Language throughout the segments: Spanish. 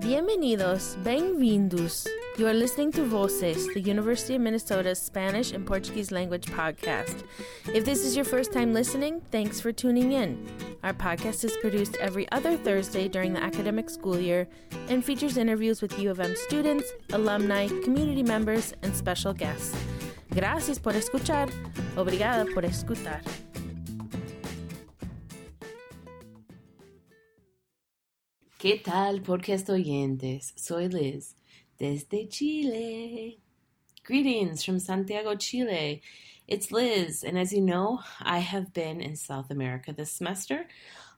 Bienvenidos, bem-vindos. You are listening to Voces, the University of Minnesota's Spanish and Portuguese language podcast. If this is your first time listening, thanks for tuning in. Our podcast is produced every other Thursday during the academic school year and features interviews with U of M students, alumni, community members, and special guests. Gracias por escuchar. Obrigada por escutar. ¿Qué tal, podcast oyentes? Soy Liz desde Chile. Greetings from Santiago, Chile. It's Liz, and as you know, I have been in South America this semester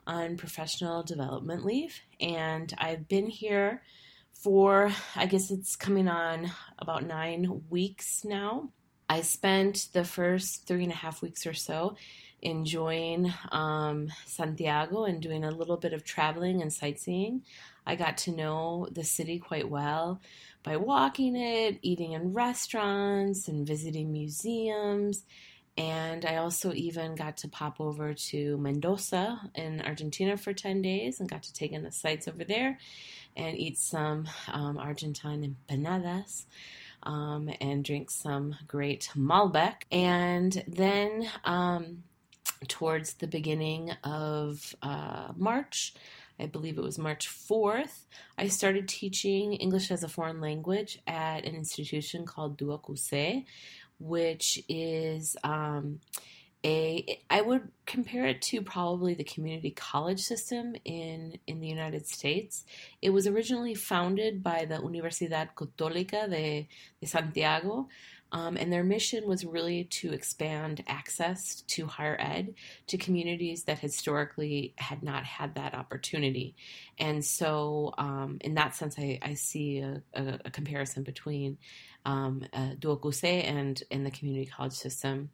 on professional development leave, and I've been here for, I guess it's coming on about nine weeks now. I spent the first three and a half weeks or so enjoying um, Santiago and doing a little bit of traveling and sightseeing. I got to know the city quite well by walking it, eating in restaurants, and visiting museums. And I also even got to pop over to Mendoza in Argentina for 10 days and got to take in the sights over there and eat some um, Argentine empanadas. Um, and drink some great Malbec. And then um, towards the beginning of uh, March, I believe it was March 4th, I started teaching English as a foreign language at an institution called Duocuse, which is um, a I would compare it to probably the community college system in in the United States. It was originally founded by the Universidad Católica de, de Santiago, um, and their mission was really to expand access to higher ed to communities that historically had not had that opportunity. And so, um, in that sense, I, I see a, a, a, comparison between um, uh, Duocuse and, and the community college system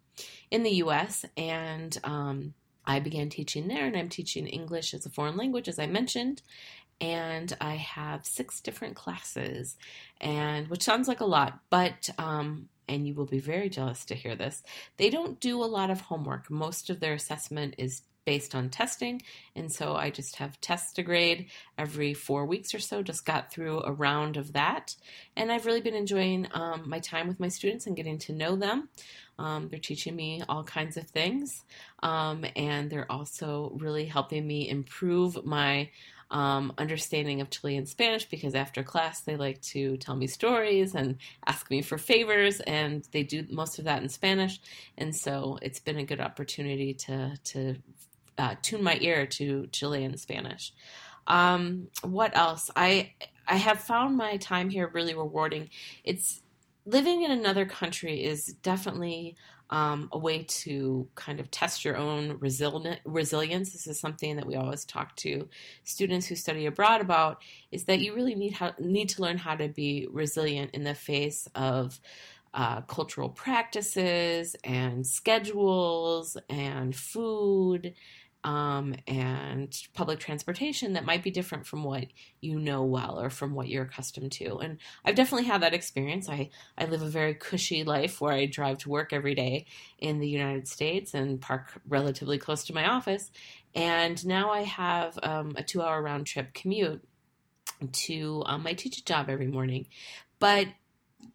in the US. And um, I began teaching there, and I'm teaching English as a foreign language, as I mentioned and I have six different classes, and which sounds like a lot, but um, and you will be very jealous to hear this. They don't do a lot of homework. Most of their assessment is based on testing, and so I just have tests to grade every four weeks or so. Just got through a round of that, and I've really been enjoying um, my time with my students and getting to know them. Um, they're teaching me all kinds of things, um, and they're also really helping me improve my um, understanding of Chilean Spanish because after class they like to tell me stories and ask me for favors, and they do most of that in Spanish. And so it's been a good opportunity to to uh, tune my ear to Chilean Spanish. Um, what else? I I have found my time here really rewarding. It's living in another country is definitely um, a way to kind of test your own resilience. This is something that we always talk to students who study abroad about. Is that you really need need to learn how to be resilient in the face of uh, cultural practices and schedules and food um, and public transportation that might be different from what you know well or from what you're accustomed to. And I've definitely had that experience. I, I live a very cushy life where I drive to work every day in the United States and park relatively close to my office. And now I have um, a two hour round trip commute to um, my teaching job every morning. But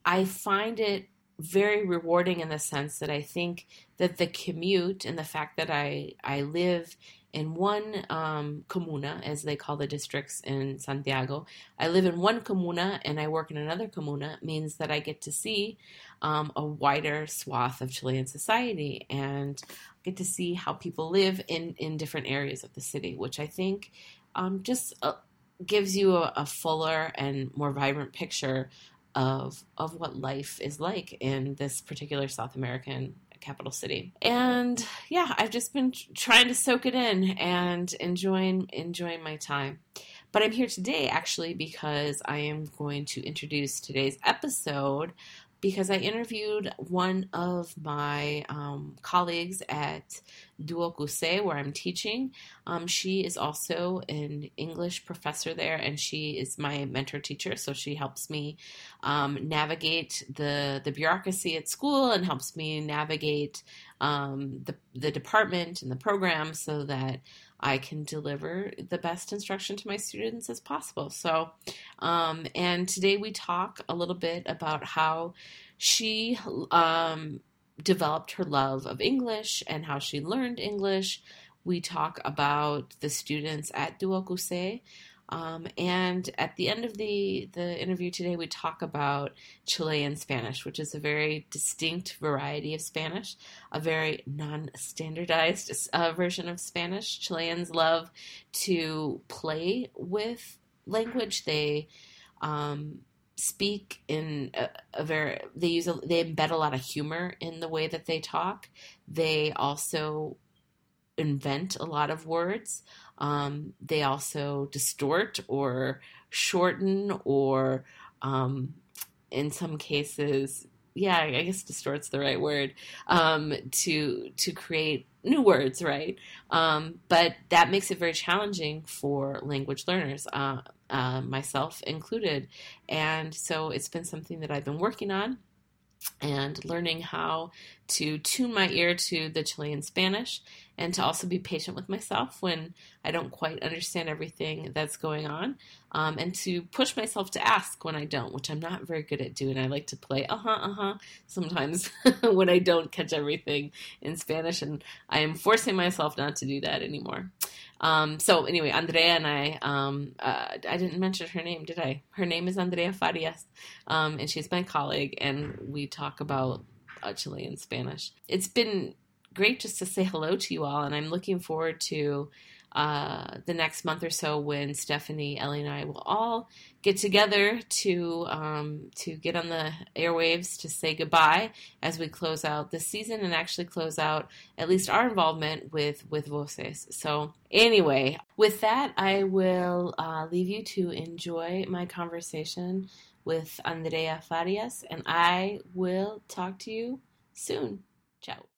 I find it very rewarding in the sense that I think that the commute and the fact that I I live in one um, comuna, as they call the districts in Santiago, I live in one comuna and I work in another comuna means that I get to see um, a wider swath of Chilean society and get to see how people live in in different areas of the city, which I think um, just uh, gives you a, a fuller and more vibrant picture of of what life is like in this particular South American capital city. And yeah, I've just been trying to soak it in and enjoying enjoying my time. But I'm here today actually because I am going to introduce today's episode because I interviewed one of my um, colleagues at Duocuse, where I'm teaching. Um, she is also an English professor there, and she is my mentor teacher. So she helps me um, navigate the the bureaucracy at school and helps me navigate um, the the department and the program so that I can deliver the best instruction to my students as possible. So, um, and today we talk a little bit about how she um, developed her love of English and how she learned English. We talk about the students at Duokuse. Um, and at the end of the, the interview today, we talk about Chilean Spanish, which is a very distinct variety of Spanish, a very non standardized uh, version of Spanish. Chileans love to play with language. They um, speak in a, a, very they use a, they embed a lot of humor in the way that they talk they also invent a lot of words um, they also distort or shorten or um, in some cases yeah i guess distorts the right word um, to to create new words right um, but that makes it very challenging for language learners uh, uh, myself included. And so it's been something that I've been working on and learning how to tune my ear to the Chilean Spanish and to also be patient with myself when I don't quite understand everything that's going on, um, and to push myself to ask when I don't, which I'm not very good at doing. I like to play uh huh, uh huh sometimes when I don't catch everything in Spanish, and I am forcing myself not to do that anymore. Um, so anyway, Andrea and I, um, uh, I didn't mention her name, did I? Her name is Andrea Farias, um, and she's my colleague, and we talk about uh, Chilean Spanish. It's been great just to say hello to you all, and I'm looking forward to uh, the next month or so when Stephanie, Ellie, and I will all get together to um, to get on the airwaves to say goodbye as we close out this season and actually close out at least our involvement with with Voces. So anyway, with that, I will uh, leave you to enjoy my conversation with Andrea Farias, and I will talk to you soon. Ciao.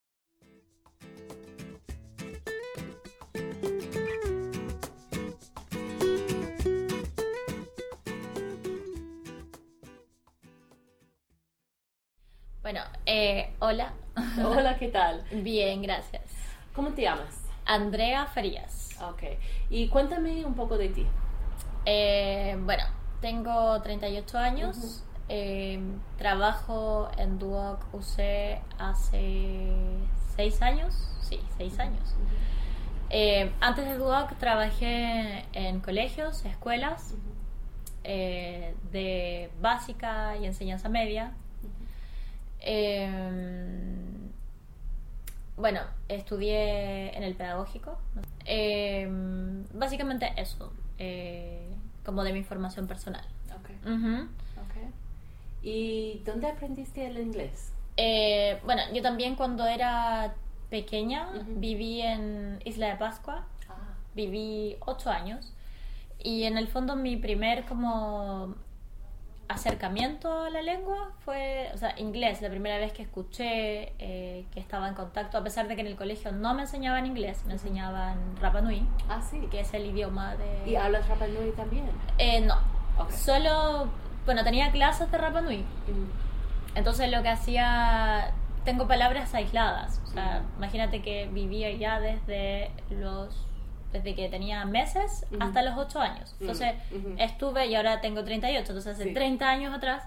Bueno, eh, hola. Hola, ¿qué tal? Bien, gracias. ¿Cómo te llamas? Andrea Farías. Ok. Y cuéntame un poco de ti. Eh, bueno, tengo 38 años. eh, trabajo en Duoc UC hace 6 años. Sí, 6 años. Antes de Duoc trabajé en colegios, escuelas de básica y enseñanza media. Eh, bueno, estudié en el pedagógico. Eh, básicamente eso, eh, como de mi formación personal. ¿Y dónde aprendiste el inglés? Eh, bueno, yo también cuando era pequeña viví en Isla de Pascua, Ah. viví ocho años y en el fondo mi primer como acercamiento a la lengua fue, o sea, inglés, la primera vez que escuché eh, que estaba en contacto, a pesar de que en el colegio no me enseñaban inglés, me enseñaban Rapa Nui, Ah, sí. que es el idioma de... ¿Y hablas Rapa Nui también? Eh, no, solo, bueno, tenía clases de Rapa Nui, Mm. entonces lo que hacía, tengo palabras aisladas. O sea, Ujú. imagínate que vivía ya desde los desde que tenía meses Ujú. hasta los 8 años. Entonces Ujú. estuve y ahora tengo 38, entonces hace Sí. 30 años atrás.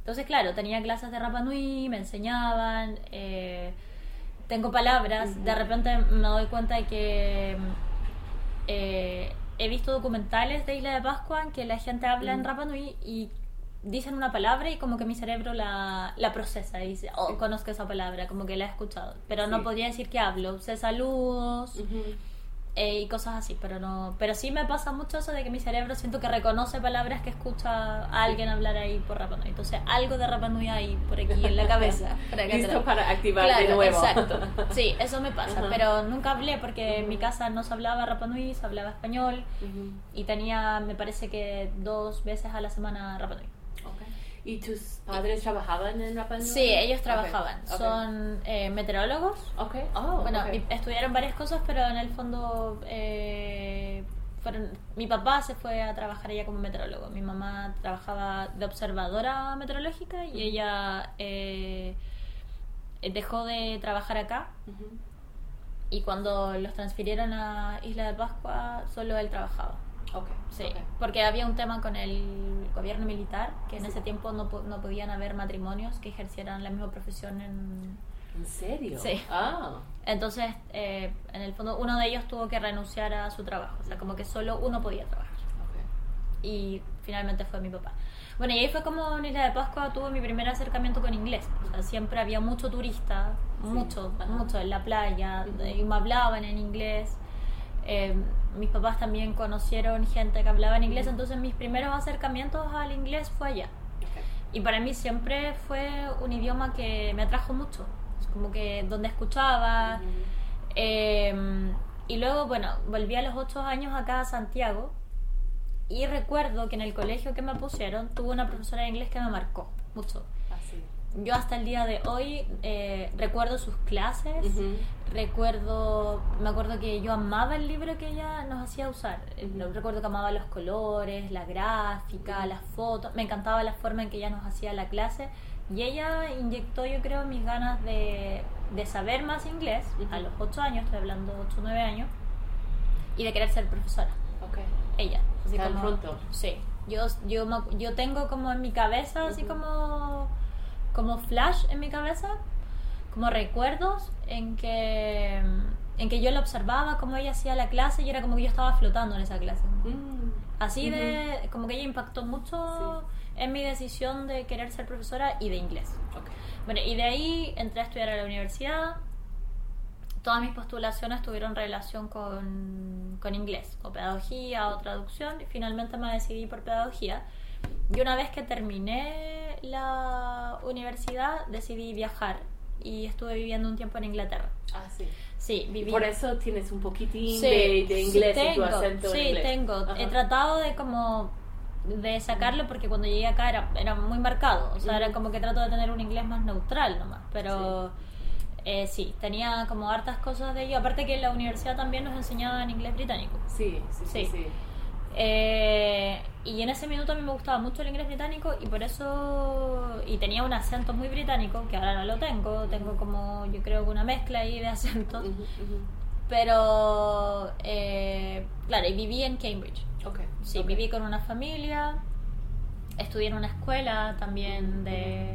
Entonces, claro, tenía clases de Rapa Nui, me enseñaban, eh, tengo palabras. Ujú. De repente me doy cuenta de que eh, he visto documentales de Isla de Pascua en que la gente habla en Mm. Rapa Nui y dicen una palabra y como que mi cerebro la, la procesa y dice, oh, conozco esa palabra, como que la he escuchado. Pero Sí. no podría decir que hablo. Sé saludos Ujú. Eh, y cosas así, pero no pero sí me pasa mucho eso de que mi cerebro siento que reconoce palabras que escucha a alguien hablar ahí por Rapa Nui. Entonces, algo de Rapa Nui hay por aquí en la cabeza. para que Listo para activar de Claro, nuevo. exacto. Sí, eso me pasa, pero nunca hablé porque en mi casa no se hablaba Rapa Nui, se hablaba español y tenía, me parece que dos veces a la semana Rapa Nui. ¿Y tus padres trabajaban en Rapa Nui? Sí, ellos trabajaban. son eh, meteorólogos. Ok. Oh, bueno, ok. mi- estudiaron varias cosas, pero en el fondo eh, fueron, mi papá se fue a trabajar allá como meteorólogo. Mi mamá trabajaba de observadora meteorológica y ella eh, dejó de trabajar acá y cuando los transfirieron a Isla de Pascua, solo él trabajaba. Okay. Sí, okay. porque había un tema con el gobierno militar, que en ese tiempo no, no podían haber matrimonios que ejercieran la misma profesión en... ¿En serio? Sí. Ah. Entonces, eh, en el fondo, uno de ellos tuvo que renunciar a su trabajo, o sea, como que solo uno podía trabajar. ok. Y finalmente fue mi papá. Bueno, y ahí fue como en Isla de Pascua tuve mi primer acercamiento con inglés. O sea, siempre había mucho turista, mucho, ajá. mucho en la playa, y me hablaban en inglés. Eh, mis papás también conocieron gente que hablaba en inglés, entonces mis primeros acercamientos al inglés fue allá. Y para mí siempre fue un idioma que me atrajo mucho. Es como que donde escuchaba. Eh, y luego, bueno, volví a los ocho años acá a Santiago. Y recuerdo que en el colegio que me pusieron tuve una profesora de inglés que me marcó mucho. Así. Yo hasta el día de hoy eh, recuerdo sus clases. Recuerdo, me acuerdo que yo amaba el libro que ella nos hacía usar. Eh. Recuerdo que amaba los colores, la gráfica, las fotos, me encantaba la forma en que ella nos hacía la clase y ella inyectó yo creo mis ganas de, de saber más inglés a los 8 años, estoy hablando 8 o 9 años, y de querer ser profesora Ok. ella. Así Tan como, pronto. Sí. Yo, yo, yo tengo como en mi cabeza, así Ujú. como, como flash en mi cabeza, como recuerdos en que, en que yo la observaba, como ella hacía la clase y era como que yo estaba flotando en esa clase. Mm. Así de, como que ella impactó mucho en mi decisión de querer ser profesora y de inglés. Ok. Bueno, y de ahí entré a estudiar a la universidad. Todas mis postulaciones tuvieron relación con, con inglés, o pedagogía o traducción, y finalmente me decidí por pedagogía. Y una vez que terminé la universidad, decidí viajar y estuve viviendo un tiempo en Inglaterra. Ah, sí. Sí, viví. Por eso tienes un poquitín Sí, de, de sí inglés en tu tengo, acento sí, en inglés. tengo. Ajá. He tratado de como de sacarlo porque cuando llegué acá era, era muy marcado. O sea, era como que trato de tener un inglés más neutral nomás. Pero eh, sí, tenía como hartas cosas de ello. Aparte que en la universidad también nos enseñaban inglés británico. Sí, sí, sí. Sí. sí. Eh, y en ese minuto a mí me gustaba mucho el inglés británico y por eso y tenía un acento muy británico que ahora no lo tengo tengo como yo creo que una mezcla ahí de acentos. Pero eh, claro y viví en Cambridge. Ok. sí viví con una familia estudié en una escuela también de,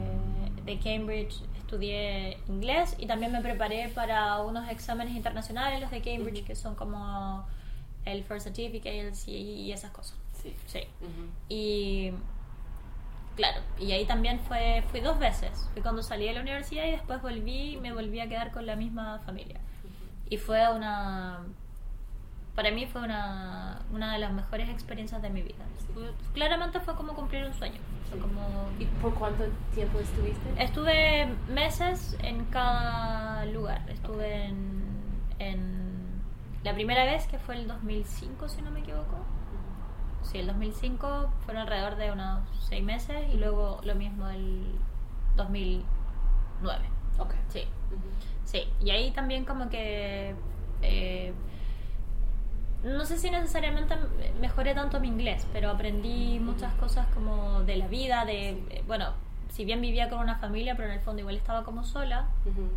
de Cambridge estudié inglés y también me preparé para unos exámenes internacionales los de Cambridge que son como el First Certificate el CAE y esas cosas Sí. sí Ujú. y claro, y ahí también fue, fui dos veces. Fui cuando salí de la universidad y después volví y me volví a quedar con la misma familia. Y fue una... Para mí fue una, una de las mejores experiencias de mi vida. Fue- Claramente fue como cumplir un sueño. Fue como... ¿Y por cuánto tiempo estuviste? Estuve meses en cada lugar. Estuve en, en la primera vez, que fue el 2005, si no me equivoco. Sí, el 2005 fueron alrededor de unos seis meses y luego lo mismo el 2009. Ok. Sí, Ujú. sí. Y ahí también como que... eh, no sé si necesariamente mejoré tanto mi inglés, pero aprendí muchas cosas como de la vida, de... eh, Bueno, si bien vivía con una familia, pero en el fondo igual estaba como sola. Ujú, ujú.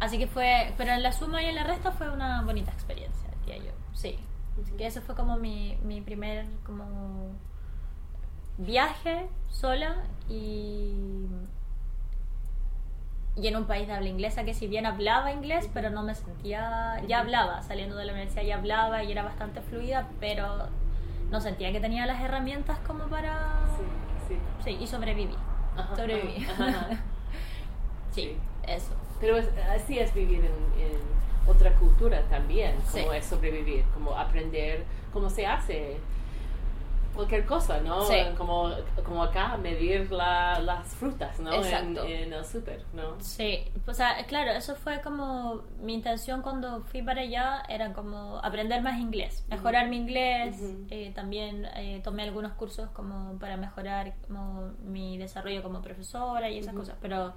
Así que fue... Pero en la suma y en la resta fue una bonita experiencia, diría yo. Sí. Así que ese fue como mi, mi primer como viaje sola y y en un país de habla inglesa que si bien hablaba inglés pero no me sentía ya hablaba saliendo de la universidad ya hablaba y era bastante fluida pero no sentía que tenía las herramientas como para Sí, sí. sí y sobreviví Ajá, sobreviví ajá, ajá. Sí. eso Pero es- así es vivir en, en otra cultura también, como Sí. es sobrevivir, como aprender cómo se hace cualquier cosa, ¿no? Sí. Como, como acá, medir la- las frutas, ¿no? En, el súper, ¿no? Sí, o sea, claro, eso fue como mi intención cuando fui para allá, era como aprender más inglés, mejorar mi inglés, eh, también eh, tomé algunos cursos como para mejorar como mi desarrollo como profesora y esas cosas, pero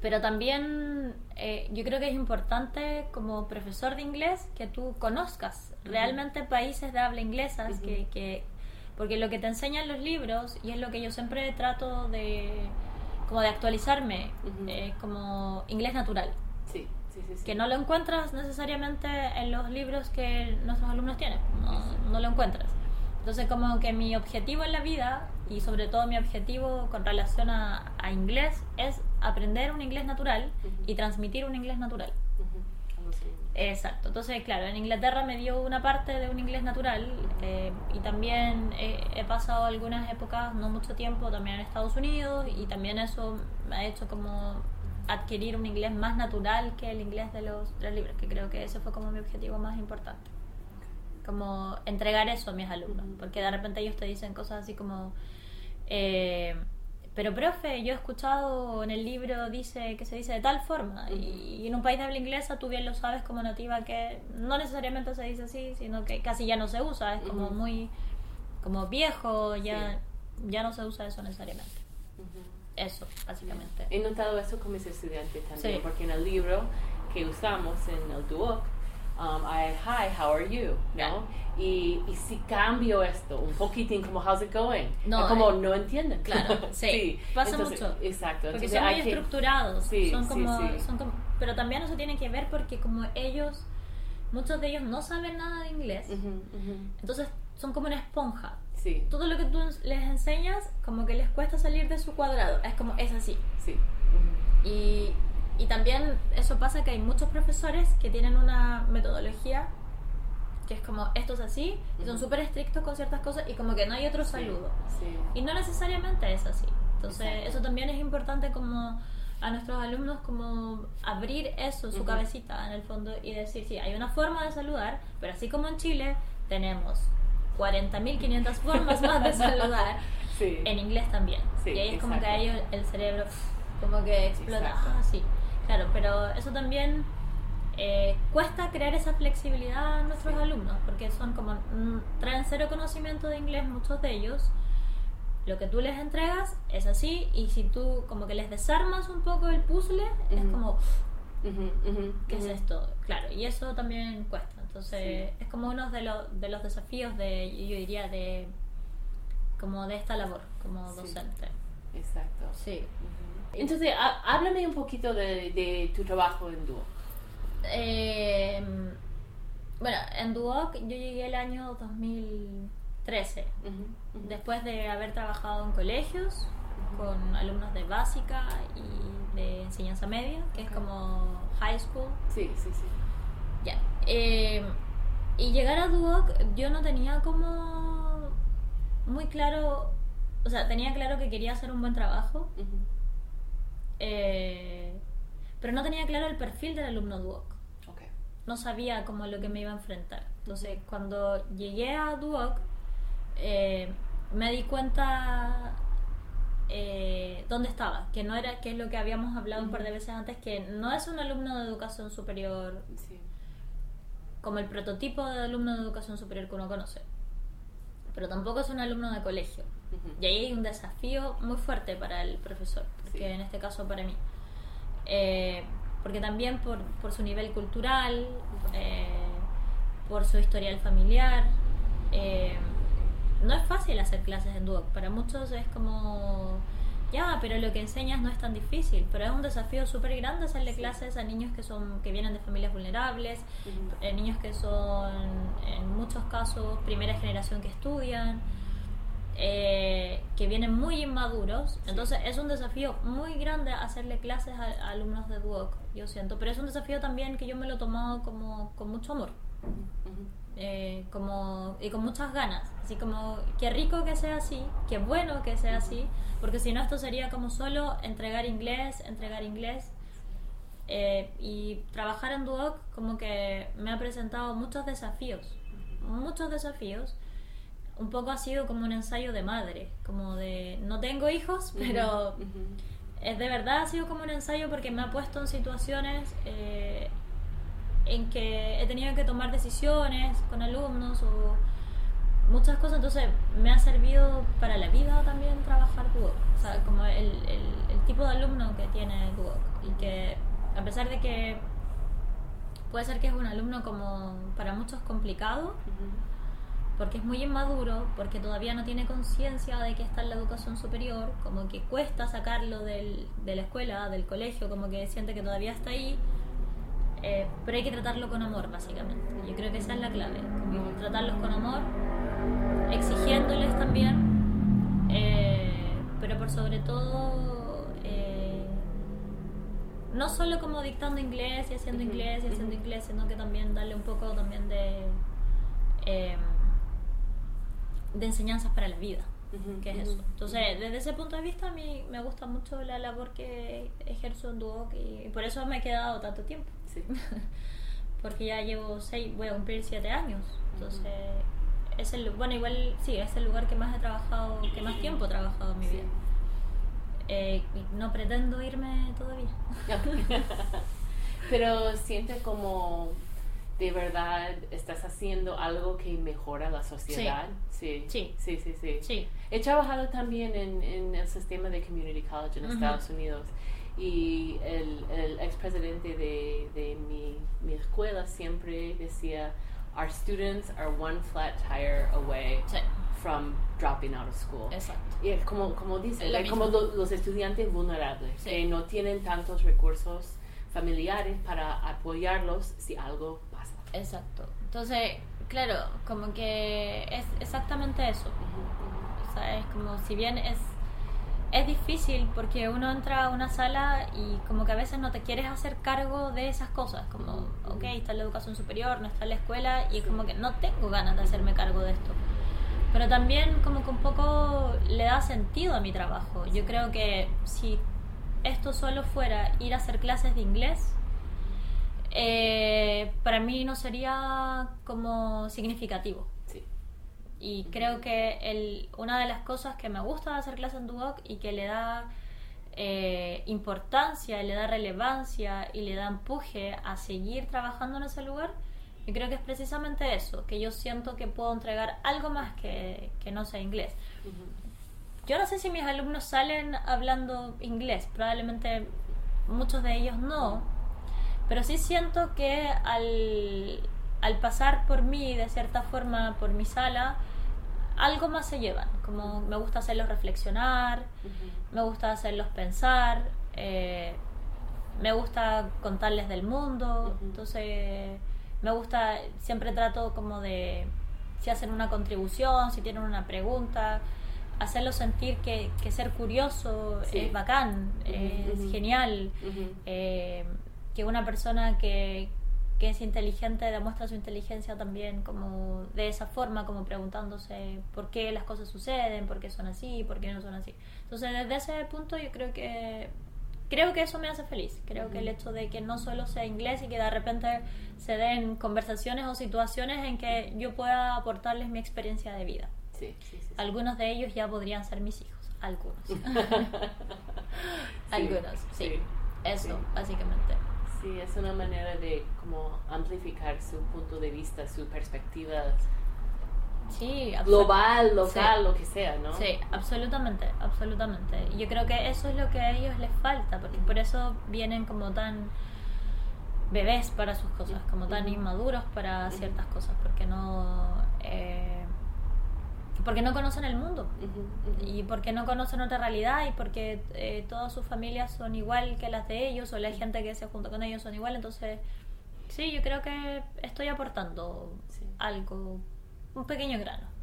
pero también eh, yo creo que es importante como profesor de inglés que tú conozcas Ujú. realmente países de habla inglesa, Ujú. que, que porque lo que te enseñan los libros y es lo que yo siempre trato de como de actualizarme Ujú. es como inglés natural Sí, Sí, sí, sí. que no lo encuentras necesariamente en los libros que nuestros alumnos tienen, no, no lo encuentras. Entonces como que mi objetivo en la vida y sobre todo mi objetivo con relación a, a inglés es aprender un inglés natural y transmitir un inglés natural. Algo así. Exacto, entonces claro, en Inglaterra me dio una parte de un inglés natural eh, y también he, he pasado algunas épocas, no mucho tiempo, también en Estados Unidos y también eso me ha hecho como adquirir un inglés más natural que el inglés de los, de los libros, que creo que ese fue como mi objetivo más importante. Como entregar eso a mis alumnos, porque de repente ellos te dicen cosas así como... eh, pero profe, yo he escuchado en el libro dice que se dice de tal forma y, y en un país de habla inglesa tú bien lo sabes como nativa que no necesariamente se dice así, sino que casi ya no se usa, es como muy como viejo, ya ya no se usa eso necesariamente. Eso, básicamente. He notado eso con mis estudiantes también, Sí. porque en el libro que usamos en el Duoc, um, hay hi, how are you. ¿no? Y, y si cambio esto un poquitín, como how's it going, No, como eh, no entienden. Claro, sí, pasa entonces, mucho. Exacto. Porque entonces son muy estructurados, Sí, son sí, como, sí. son como- pero también eso tiene que ver porque como ellos, muchos de ellos no saben nada de inglés, ujú. entonces son como una esponja. Sí, Todo lo que tú les enseñas, como que les cuesta salir de su cuadrado, es como, es así. sí. Y, y también eso pasa que hay muchos profesores que tienen una metodología que es como, esto es así, y son súper estrictos con ciertas cosas y como que no hay otro saludo. Sí. Y no necesariamente es así. Entonces, Exacto. eso también es importante como a nuestros alumnos como abrir eso, su Ujú. cabecita en el fondo y decir, sí, hay una forma de saludar, pero así como en Chile tenemos 40.500 formas más de saludar, Sí. en inglés también. Sí, y ahí es como que exacto. a ellos el cerebro como que explota. Exacto. Ah, sí. Claro, pero eso también eh, cuesta crear esa flexibilidad a nuestros Sí. alumnos, porque son como, mm, traen cero conocimiento de inglés muchos de ellos. Lo que tú les entregas es así, y si tú como que les desarmas un poco el puzzle, es como, ¿qué es esto? Claro, y eso también cuesta. Entonces, Sí. es como uno de, los de los desafíos de, yo diría, de como de esta labor como Sí. docente. Exacto. Sí. Ujú. Entonces, há- háblame un poquito de, de tu trabajo en Duoc. Eh, bueno, en Duoc yo llegué el año 2013, Ujú, ujú. después de haber trabajado en colegios con alumnos de básica y de enseñanza media, que es como high school. Sí, sí, sí. Ya. Eh, y llegar a Duoc yo no tenía como muy claro, o sea, tenía claro que quería hacer un buen trabajo, eh, pero no tenía claro el perfil del alumno Duoc. Ok. no sabía como lo que me iba a enfrentar. Entonces, cuando llegué a Duoc, eh, me di cuenta eh, dónde estaba, que no era, que es lo que habíamos hablado un par de veces antes, que no es un alumno de educación superior Sí. como el prototipo de alumno de educación superior que uno conoce, pero tampoco es un alumno de colegio. Y ahí hay un desafío muy fuerte para el profesor, porque Sí. en este caso para mí. Eh, porque también por, por su nivel cultural, eh, por su historial familiar, eh, no es fácil hacer clases en Duoc. Para muchos es como, ya, pero lo que enseñas no es tan difícil, pero es un desafío súper grande hacerle Sí. clases a niños que, son, que vienen de familias vulnerables, Ujú. eh, niños que son en muchos casos primera generación que estudian, eh, que vienen muy inmaduros. Entonces es un desafío muy grande hacerle clases a, a alumnos de Duoc, yo siento. Pero es un desafío también que yo me lo he tomado como con mucho amor. Eh, como, y con muchas ganas. Así como, qué rico que sea así, qué bueno que sea así, porque si no esto sería como solo entregar inglés, entregar inglés. Eh, y trabajar en Duoc como que me ha presentado muchos desafíos, muchos desafíos. Un poco ha sido como un ensayo de madre, como de no tengo hijos, pero Ujú. es de verdad ha sido como un ensayo porque me ha puesto en situaciones eh, en que he tenido que tomar decisiones con alumnos o muchas cosas, entonces me ha servido para la vida también trabajar Duoc, o sea, como el, el- el tipo de alumno que tiene Duoc y que a pesar de que puede ser que es un alumno como para muchos complicado. Porque es muy inmaduro, porque todavía no tiene conciencia de que está en la educación superior, como que cuesta sacarlo del, de la escuela, del colegio, como que siente que todavía está ahí. eh, pero hay que tratarlo con amor, básicamente. Yo creo que esa es la clave, como tratarlos con amor, exigiéndoles también, eh, pero por sobre todo, eh, no solo como dictando inglés y haciendo inglés y haciendo inglés, sino que también darle un poco también de, em, de enseñanzas para la vida. que es eso. Entonces, desde ese punto de vista, a mí me gusta mucho la labor que ejerzo en Duoc y por eso me he quedado tanto tiempo. Porque ya llevo seis, voy a cumplir siete años. Entonces, es el, bueno, igual sí, es el lugar que más he trabajado, que más tiempo he trabajado en mi vida. Eh, no pretendo irme todavía. Pero siente como de verdad estás haciendo algo que mejora la sociedad. Sí, sí, sí, sí. sí. He trabajado también en, en, el sistema de Community College en Estados Unidos y el, el expresidente de, de mi, mi, escuela siempre decía, our students are one flat tire away from dropping out of school. Exacto. Y es como, como dice, es como los estudiantes vulnerables, que no tienen tantos recursos familiares para apoyarlos si algo. Exacto. Entonces, claro, como que es exactamente eso. O sea, es como si bien es es difícil porque uno entra a una sala y como que a veces no te quieres hacer cargo de esas cosas, como, ok, está la educación superior, no está la escuela y es como que no tengo ganas de hacerme cargo de esto. Pero también como que un poco le da sentido a mi trabajo. Yo creo que si esto solo fuera ir a hacer clases de inglés, eh, para mí no sería como significativo. Y creo que el, una de las cosas que me gusta de hacer clase en Duoc y que le da eh, importancia, le da relevancia y le da empuje a seguir trabajando en ese lugar, yo creo que es precisamente eso, que yo siento que puedo entregar algo más que, que no sea inglés. Yo no sé si mis alumnos salen hablando inglés, probablemente muchos de ellos no, pero sí siento que al, al pasar por mí, de cierta forma, por mi sala, algo más se llevan. Como me gusta hacerlos reflexionar, me gusta hacerlos pensar, eh, me gusta contarles del mundo, entonces me gusta, siempre trato como de, si hacen una contribución, si tienen una pregunta, hacerlos sentir que, ser curioso es bacán, es genial, eh, que una persona que, que es inteligente demuestra su inteligencia también como de esa forma, como preguntándose por qué las cosas suceden, por qué son así, por qué no son así. Entonces, desde ese punto yo creo que creo que eso me hace feliz. Creo que el hecho de que no solo sea inglés y que de repente se den conversaciones o situaciones en que yo pueda aportarles mi experiencia de vida. Algunos de ellos ya podrían ser mis hijos, algunos. algunos, sí. Eso, básicamente. Sí, es una manera de como amplificar su punto de vista, su perspectiva sí, global, local, lo que sea, ¿no? Sí, absolutamente, absolutamente. Yo creo que eso es lo que a ellos les falta, porque por eso vienen como tan bebés para sus cosas, como tan inmaduros para ciertas cosas, porque no... Eh, porque no conocen el mundo y porque no conocen otra realidad y porque eh, todas sus familias son igual que las de ellos o la gente que se junta con ellos son igual. Entonces, sí, yo creo que estoy aportando algo, un pequeño grano.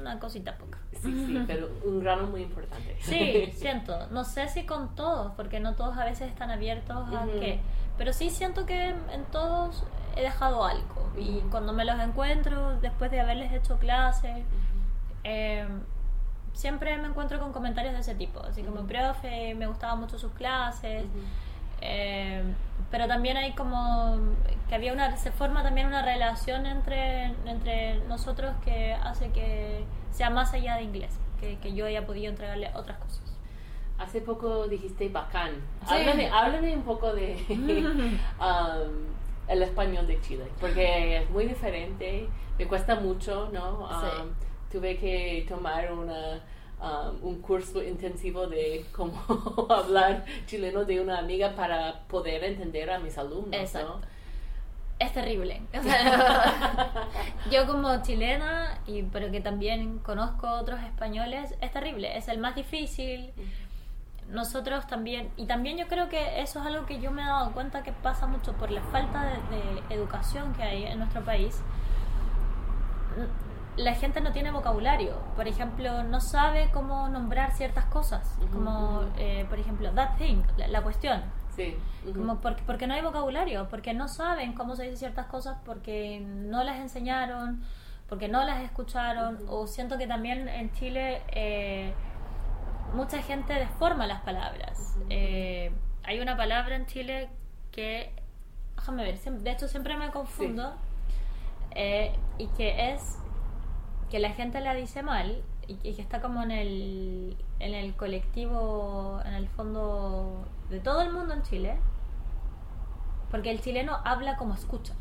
Una cosita poca. Sí, sí, pero un grano muy importante. Sí, siento. No sé si con todos, porque no todos a veces están abiertos a qué. Pero sí siento que en todos he dejado algo. Y cuando me los encuentro, después de haberles hecho clases, eh, siempre me encuentro con comentarios de ese tipo. Así como, profe, me gustaban mucho sus clases. Eh, pero también hay como que había una se forma también una relación entre entre nosotros que hace que sea más allá de inglés que, que yo haya podido entregarle otras cosas hace poco dijiste bacán háblame, un poco de um, el español de Chile porque es muy diferente me cuesta mucho no um, tuve que tomar una Um, un curso intensivo de cómo hablar chileno de una amiga para poder entender a mis alumnos. Exacto. Es terrible. yo como chilena, y pero que también conozco otros españoles, es terrible. Es el más difícil. Nosotros también, y también yo creo que eso es algo que yo me he dado cuenta que pasa mucho por la falta de, de educación que hay en nuestro país. La gente no tiene vocabulario, por ejemplo, no sabe cómo nombrar ciertas cosas, Ujú, como ujú. eh, por ejemplo, that thing, la, la cuestión. Sí. ujú. Como porque, porque no hay vocabulario, porque no saben cómo se dicen ciertas cosas, porque no las enseñaron, porque no las escucharon, o siento que también en Chile eh, mucha gente deforma las palabras. Eh, hay una palabra en Chile que, déjame ver, de hecho siempre me confundo, eh, y que es que la gente la dice mal y que, y que está como en el, en el colectivo, en el fondo de todo el mundo en Chile, porque el chileno habla como escucha,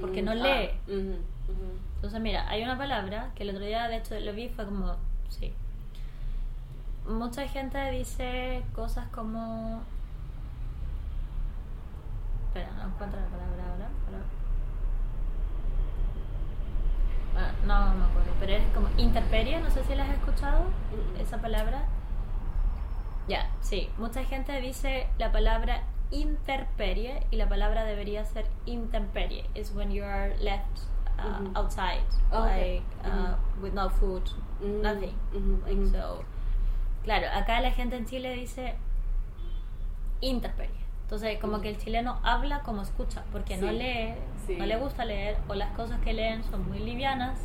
porque no Mm, lee. ah, ujú. Entonces, mira, hay una palabra que el otro día, de hecho, lo vi, fue como, sí. Mucha gente dice cosas como... Espera, no encuentro la palabra ahora. pero- Ah, no, no me acuerdo, pero es como interperie, no sé si la has escuchado, esa palabra. Ya, sí, mucha gente dice la palabra interperie y la palabra debería ser intemperie. Is when you are left uh, Mhm. outside, Oh, okay. like uh, with no food, Mm, nothing. mhm, Like, mhm. so, claro, acá la gente en Chile dice interperie. Entonces, como Mm. que el chileno habla como escucha, porque no lee, sí. no le gusta leer, o las cosas que leen son muy livianas.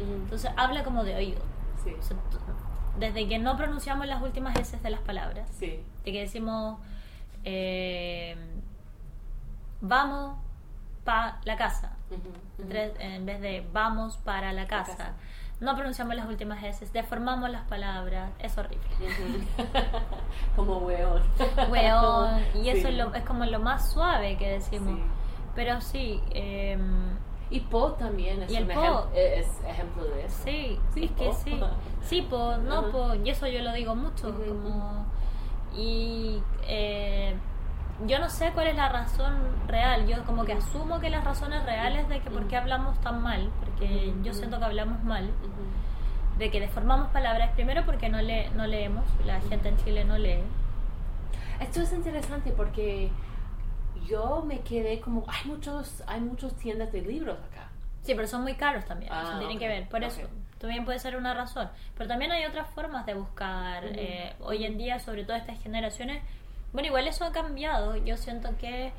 Entonces, habla como de oído. Sí. O sea, t- desde que no pronunciamos las últimas S de las palabras, de que decimos eh, vamos pa la casa. Entre- en vez de vamos para la casa. casa. No pronunciamos las últimas S deformamos las palabras es horrible. Como weón. weón y eso Sí. es, lo- es como lo más suave que decimos Sí. pero sí em, Y Po también es Y el un po. ejem- es ejemplo de eso. Sí, Sí, es que sí. Sí, po, no, po. Y eso yo lo digo mucho. Como, y eh, yo no sé cuál es la razón real. Yo como que asumo que las razones reales de que por qué hablamos tan mal, porque yo siento que hablamos mal, de que deformamos palabras, primero porque no, le, no leemos, la gente en Chile no lee. Esto es interesante porque yo me quedé como hay muchos hay muchas tiendas de libros acá. Sí, pero son muy caros también, Ah, eso tiene ok, que ver, por eso también puede ser una razón. Pero también hay otras formas de buscar. Eh, hoy en día, sobre todo estas generaciones, bueno, igual eso ha cambiado. Yo siento que,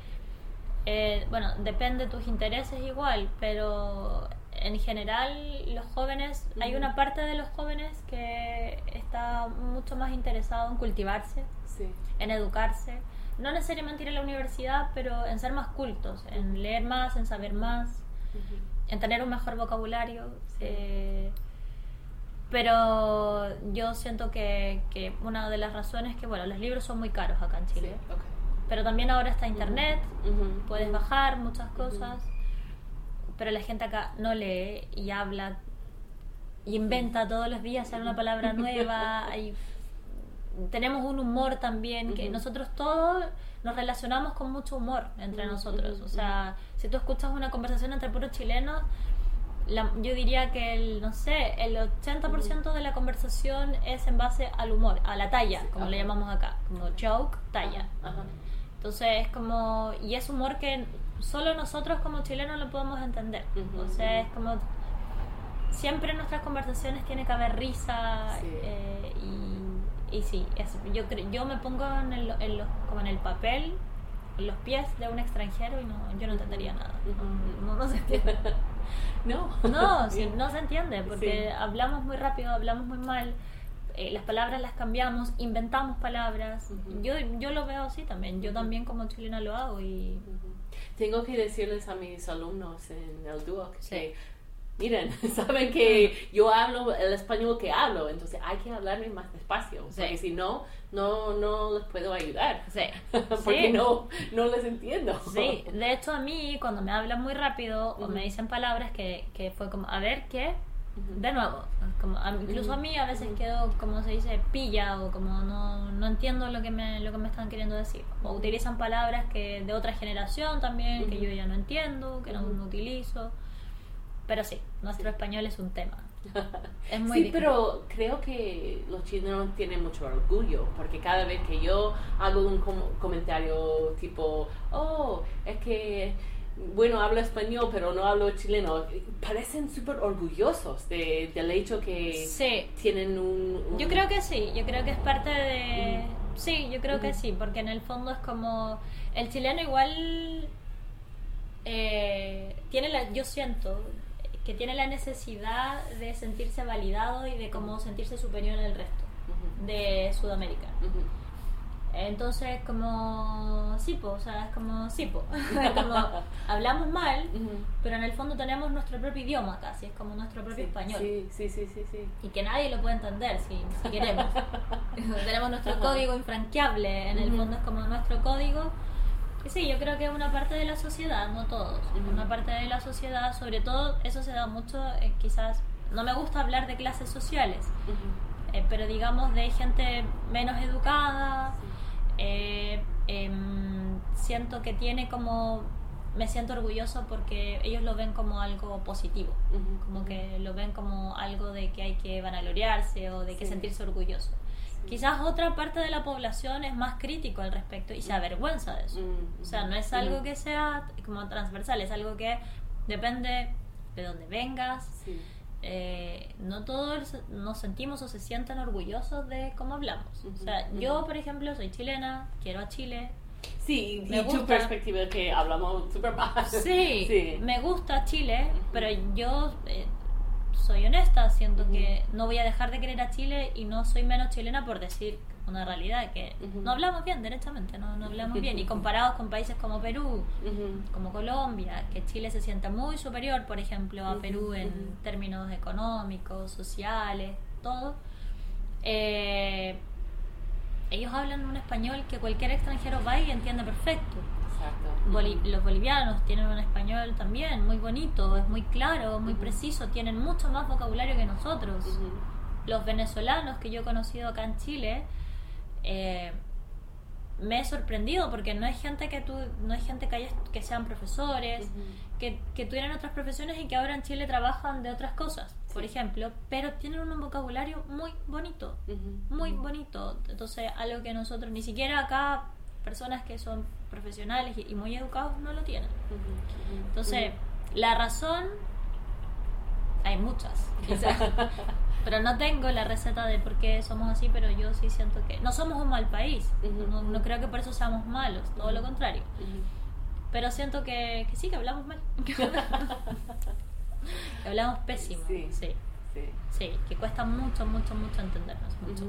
eh, bueno, depende de tus intereses igual, pero en general los jóvenes, hay una parte de los jóvenes que está mucho más interesado en cultivarse, Sí. en educarse. No necesariamente ir a la universidad, pero en ser más cultos, en leer más, en saber más en tener un mejor vocabulario. eh, pero yo siento que, que una de las razones es que, bueno, los libros son muy caros acá en Sí, Chile. Pero también ahora está internet, puedes bajar muchas cosas. Pero la gente acá no lee y habla y inventa todos los días sale una palabra nueva. hay- tenemos un humor también que nosotros todos nos relacionamos con mucho humor entre nosotros. O sea, si tú escuchas una conversación entre puros chilenos, la- yo diría que el, no sé, el 80% de la conversación es en base al humor, a la talla, como le llamamos acá, como joke, talla. Ajá. Entonces es como, y es humor que solo nosotros como chilenos lo podemos entender. Ujú. es como, siempre en nuestras conversaciones tiene que haber risa Sí. eh, y, y sí, es, yo, yo me pongo en el, en los- como en el papel, en los pies de un extranjero y no, yo no entendería nada. No se entiende. No. No, sí, no se entiende porque Sí. hablamos muy rápido, hablamos muy mal, eh, las palabras las cambiamos, inventamos palabras. Yo, yo lo veo así también, yo también como chilena lo hago y. Tengo que decirles a mis alumnos en el Duoc Sí. Miren, saben que yo hablo el español que hablo, entonces hay que hablarme más despacio, Sí. porque si no, no, no les puedo ayudar. sí, porque Sí. no, no les entiendo. Sí, de hecho a mí cuando me hablan muy rápido o me dicen palabras que, que fue como, a ver, ¿qué? De nuevo, como, a- incluso a mí a veces quedo, como se dice, pilla o como no, no entiendo lo que, me, lo que me están queriendo decir. O utilizan palabras que de otra generación también, que yo ya no entiendo, que no, no utilizo. Pero sí, nuestro Sí. español es un tema. Es muy sí, difícil. pero creo que los chilenos tienen mucho orgullo, porque cada vez que yo hago un com- comentario tipo, oh, es que, bueno, hablo español, pero no hablo chileno, parecen súper orgullosos de- del hecho que Sí, tienen un, un- Yo creo que sí, yo creo que es parte de... Sí, yo creo que Ujú. sí, porque en el fondo es como... El chileno igual eh, tiene la... Yo siento que tiene la necesidad de sentirse validado y de como sentirse superior al resto de Sudamérica. ujú. Entonces, como... Sí, po, o sea, es como... Sí, po. como hablamos mal, pero en el fondo tenemos nuestro propio idioma casi, es como nuestro propio Sí, español Sí, sí, sí, sí, sí. y que nadie lo puede entender si, si queremos. Tenemos nuestro código infranqueable, en el fondo es como nuestro código. Sí, yo creo que una parte de la sociedad, no todos, una parte de la sociedad, sobre todo eso se da mucho, eh, quizás, no me gusta hablar de clases sociales, eh, pero digamos de gente menos educada, eh, em, siento que tiene como, me siento orgulloso porque ellos lo ven como algo positivo como que lo ven como algo de que hay que vanagloriarse o de que sentirse orgulloso. Quizás otra parte de la población es más crítico al respecto y se avergüenza de eso. Mm, O sea, no es ujú. algo que sea como transversal, es algo que depende de dónde vengas. Sí. Eh, no todos nos sentimos o se sienten orgullosos de cómo hablamos. O sea, yo, por ejemplo, soy chilena, quiero a Chile, Sí, Me y tu gusta. perspectiva que hablamos súper mal. Sí, sí. me gusta Chile, pero yo eh, soy honesta, siento que no voy a dejar de querer a Chile y no soy menos chilena por decir una realidad que no hablamos bien, derechamente, no, no hablamos bien. Y comparados con países como Perú, como Colombia, que Chile se sienta muy superior, por ejemplo, a Perú en términos económicos, sociales, todo. eh, ellos hablan un español que cualquier extranjero va y entiende perfecto. Boli- los bolivianos tienen un español también muy bonito, es muy claro, muy Ujú. preciso, tienen mucho más vocabulario que nosotros. Ujú. Los venezolanos que yo he conocido acá en Chile, eh, me he sorprendido porque no hay gente que tú, no hay gente que, haya- que sean profesores, Ujú. que, que tuvieran otras profesiones y que ahora en Chile trabajan de otras cosas, por Sí. ejemplo, pero tienen un vocabulario muy bonito muy bonito. Entonces, algo que nosotros, ni siquiera acá, personas que son profesionales y, y muy educados, no lo tienen. Entonces, la razón, hay muchas, quizás. pero no tengo la receta de por qué somos así, pero yo sí siento que no somos un mal país. No, no creo que por eso seamos malos, todo lo contrario. Pero siento que, que sí, que hablamos mal. que hablamos pésimo. Sí. sí. Sí. Sí, que cuesta mucho, mucho, mucho entendernos. Mucho.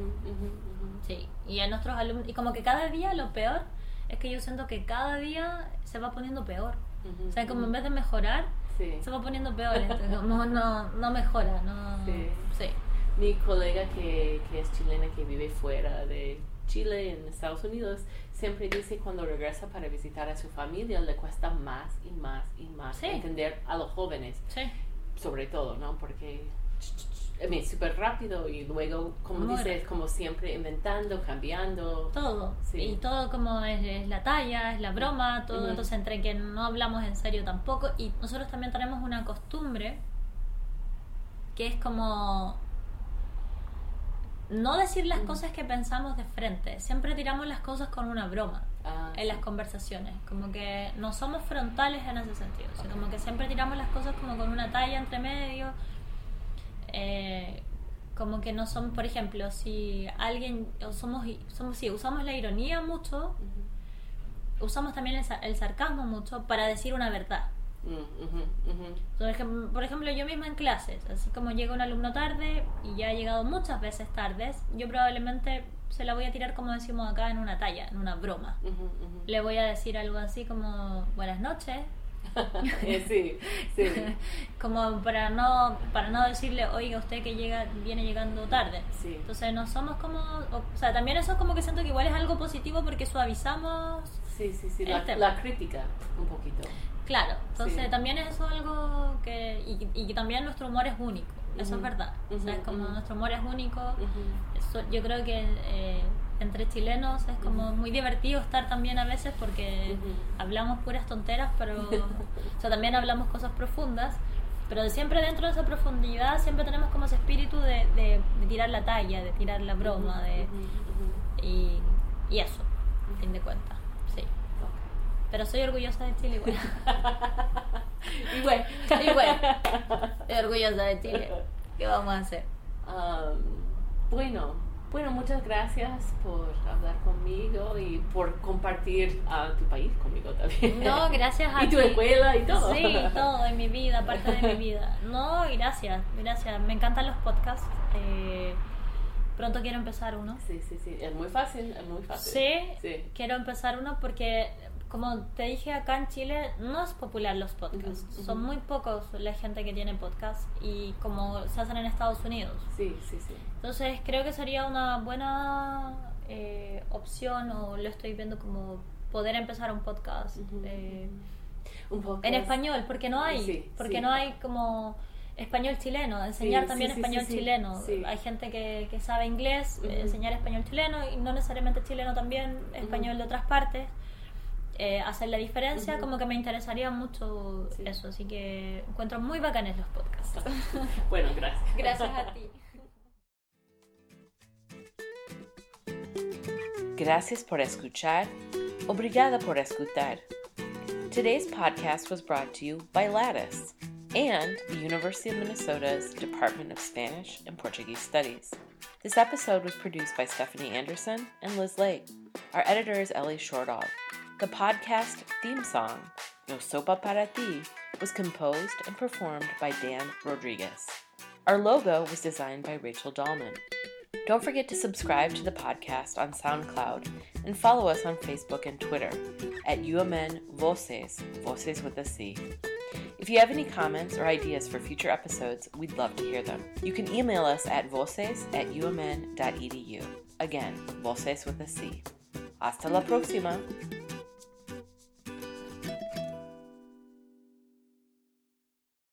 Sí, y a nuestros alumnos, y como que cada día lo peor es que yo siento que cada día se va poniendo peor. O sea, como en vez de mejorar, Sí. se va poniendo peor. Entonces, como no, no mejora, no. Sí. sí. Mi colega que, que es chilena, que vive fuera de Chile, en Estados Unidos, siempre dice cuando regresa para visitar a su familia le cuesta más y más y más Sí. entender a los jóvenes, Sí, sobre todo, ¿no? Porque súper rápido y luego, como dices, como siempre inventando, cambiando. todo. Sí. Y todo como es, es la talla, es la broma, todo. Ujú. Entonces, entre que no hablamos en serio tampoco. Y nosotros también tenemos una costumbre que es como no decir las Ujú. cosas que pensamos de frente. Siempre tiramos las cosas con una broma. Ah, en las sí. conversaciones, como que no somos frontales en ese sentido, o sea, como que siempre tiramos las cosas como con una talla entre medio, eh, como que no son, por ejemplo, si alguien, o somos, somos, sí, usamos la ironía mucho, usamos también el, sa- el sarcasmo mucho para decir una verdad. Mm. Por ejem- por ejemplo, yo misma en clases, así como llega un alumno tarde y ya ha llegado muchas veces tardes, yo probablemente se la voy a tirar, como decimos acá, en una talla, en una broma. Le voy a decir algo así como buenas noches, sí, sí. como para no para no decirle oiga usted que llega viene llegando tarde Sí. entonces no somos como o, sea también eso es como que siento que igual es algo positivo porque suavizamos Sí, sí, sí, la, la crítica un poquito. claro entonces Sí. también es eso algo que y, y también nuestro humor es único eso Ujú. es verdad o sea es como ujú. nuestro humor es único. Eso- yo creo que eh, entre chilenos es como muy divertido estar también a veces porque hablamos puras tonteras, pero o sea, también hablamos cosas profundas, Pero siempre dentro de esa profundidad, siempre tenemos como ese espíritu de, de, tirar la talla, de tirar la broma, de, y, y eso, a fin de cuentas, sí. Pero soy orgullosa de Chile igual. igual, igual. Estoy orgullosa de Chile. ¿Qué vamos a hacer? bueno, bueno, muchas gracias por hablar conmigo y por compartir a tu país conmigo también. No, gracias a Y tu escuela y todo. Sí, todo, en mi vida, parte de mi vida. No, gracias, gracias. Me encantan los podcasts. Eh, pronto quiero empezar uno. Sí, sí, sí. Es muy fácil, es muy fácil. Sí, sí. quiero empezar uno porque como te dije, acá en Chile no es popular los podcasts. Son muy pocos la gente que tiene podcast y como se hacen en Estados Unidos. Sí, sí, sí. Entonces creo que sería una buena eh, opción o lo estoy viendo como poder empezar un podcast, eh, en español, porque no hay, porque no hay como español chileno, enseñar también español chileno. Hay gente que, que sabe inglés, enseñar español chileno y no necesariamente chileno también, español de otras partes eh, hacer la diferencia, como que me interesaría mucho eso. Así que encuentro muy bacanes los podcasts. bueno, gracias. Gracias a ti. Gracias por escuchar. Obrigada por escuchar. Today's podcast was brought to you by Lattice and the University of Minnesota's Department of Spanish and Portuguese Studies. This episode was produced by Stephanie Anderson and Liz Lake. Our editor is Ellie Shortall. The podcast theme song, Yo Sopa Para Ti, was composed and performed by Dan Rodriguez. Our logo was designed by Rachel Dahlman. Don't forget to subscribe to the podcast on SoundCloud and follow us on Facebook and Twitter at UMN Voces, Voces with a C. If you have any comments or ideas for future episodes, we'd love to hear them. You can email us at voces at umn.edu. Again, voces with a C. Hasta la próxima!